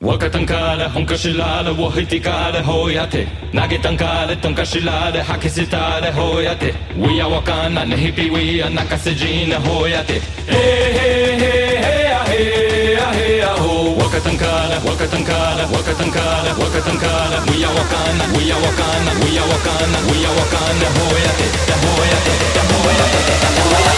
若かんから本かしられを引きからほうやって投げたんからとんかしられ吐き捨てたれほうやって We are わかんなねひぴ We are 泣かせじなほうやって Hey hey hey hey ah hey ah hey ah ho 若かんから若かんから若かんから若かんから We are わかんな We are わかんな We are わかんな We are わかんなほうやってほうやってほうやってほうやって Hey